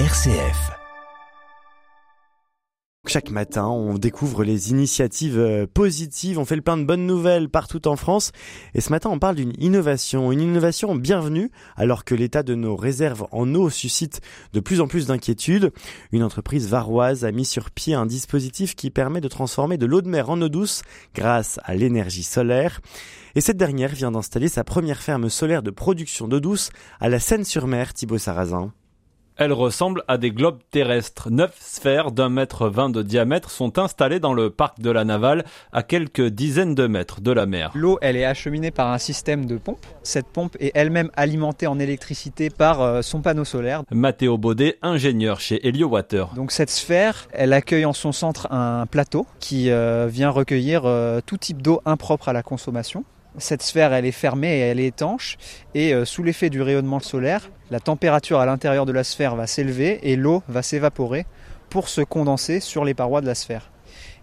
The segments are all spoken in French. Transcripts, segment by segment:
RCF. Chaque matin, on découvre les initiatives euh, positives, on fait le plein de bonnes nouvelles partout en France. Et ce matin, on parle d'une innovation, une innovation bienvenue, alors que l'état de nos réserves en eau suscite de plus en plus d'inquiétudes. Une entreprise varoise a mis sur pied un dispositif qui permet de transformer de l'eau de mer en eau douce grâce à l'énergie solaire. Et cette dernière vient d'installer sa première ferme solaire de production d'eau douce à la Seine-sur-Mer, Thibaut Sarrazin. Elle ressemble à des globes terrestres. Neuf sphères d'un mètre vingt de diamètre sont installées dans le parc de la Navale, à quelques dizaines de mètres de la mer. L'eau, elle est acheminée par un système de pompe. Cette pompe est elle-même alimentée en électricité par euh, son panneau solaire. Mathéo Baudet, ingénieur chez Helio Water. Donc cette sphère, elle accueille en son centre un plateau qui euh, vient recueillir euh, tout type d'eau impropre à la consommation. Cette sphère, elle est fermée et elle est étanche. Et euh, sous l'effet du rayonnement solaire, la température à l'intérieur de la sphère va s'élever et l'eau va s'évaporer pour se condenser sur les parois de la sphère.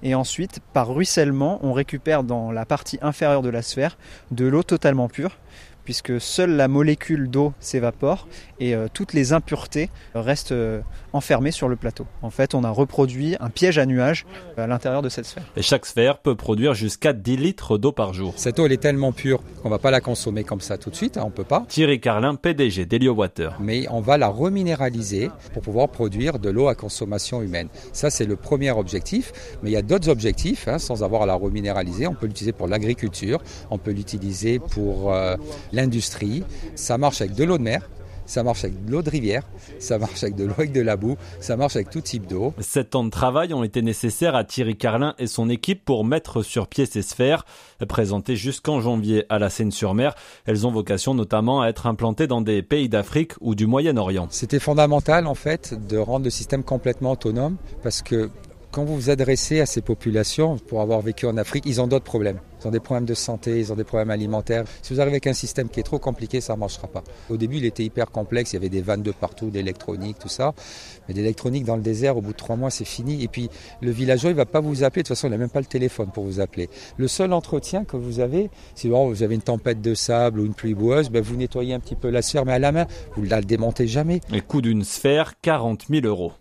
Et ensuite, par ruissellement, on récupère dans la partie inférieure de la sphère de l'eau totalement pure puisque seule la molécule d'eau s'évapore et euh, toutes les impuretés restent euh, enfermées sur le plateau. En fait, on a reproduit un piège à nuages à l'intérieur de cette sphère. Et chaque sphère peut produire jusqu'à 10 litres d'eau par jour. Cette eau, elle est tellement pure qu'on va pas la consommer comme ça tout de suite, hein, on peut pas. Thierry Carlin, PDG d'Helio Water. Mais on va la reminéraliser pour pouvoir produire de l'eau à consommation humaine. Ça, c'est le premier objectif. Mais il y a d'autres objectifs, hein, sans avoir à la reminéraliser. On peut l'utiliser pour l'agriculture, on peut l'utiliser pour euh, l'industrie. Ça marche avec de l'eau de mer, ça marche avec de l'eau de rivière, ça marche avec de l'eau avec de la boue, ça marche avec tout type d'eau. Sept ans de travail ont été nécessaires à Thierry Carlin et son équipe pour mettre sur pied ces sphères. Présentées jusqu'en janvier à la Seine-sur-Mer, elles ont vocation notamment à être implantées dans des pays d'Afrique ou du Moyen-Orient. C'était fondamental en fait de rendre le système complètement autonome parce que quand vous vous adressez à ces populations, pour avoir vécu en Afrique, ils ont d'autres problèmes. Ils ont des problèmes de santé, ils ont des problèmes alimentaires. Si vous arrivez avec un système qui est trop compliqué, ça ne marchera pas. Au début, il était hyper complexe, il y avait des vannes de partout, d'électronique, tout ça. Mais d'électronique dans le désert, au bout de trois mois, c'est fini. Et puis, le villageois, il ne va pas vous appeler. De toute façon, il n'a même pas le téléphone pour vous appeler. Le seul entretien que vous avez, si vous avez une tempête de sable ou une pluie boueuse, ben, vous nettoyez un petit peu la sphère, mais à la main, vous ne la démontez jamais. Et coût d'une sphère, 40 000 euros.